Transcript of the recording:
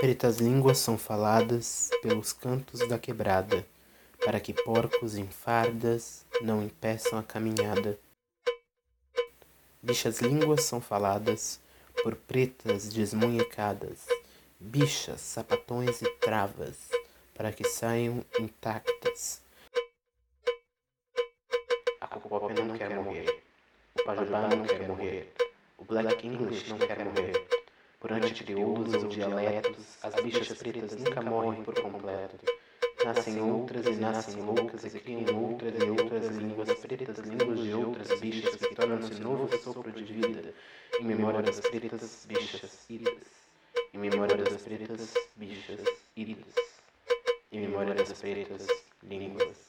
Pretas línguas são faladas pelos cantos da quebrada, para que porcos em fardas não impeçam a caminhada. Bichas línguas são faladas por pretas desmunhecadas, bichas, sapatões e travas, para que saiam intactas. A Cocopop não quer morrer, o Pajubá não quer morrer, o Black English não quer morrer. Por anticrioulos ou dialetos, as bichas pretas nunca morrem por completo. Nascem outras e nascem loucas e criam outras e outras línguas pretas, línguas de outras bichas que tornam-se novo sopro de vida, em memória das pretas bichas idas, em memória das pretas bichas idas, em memória das pretas línguas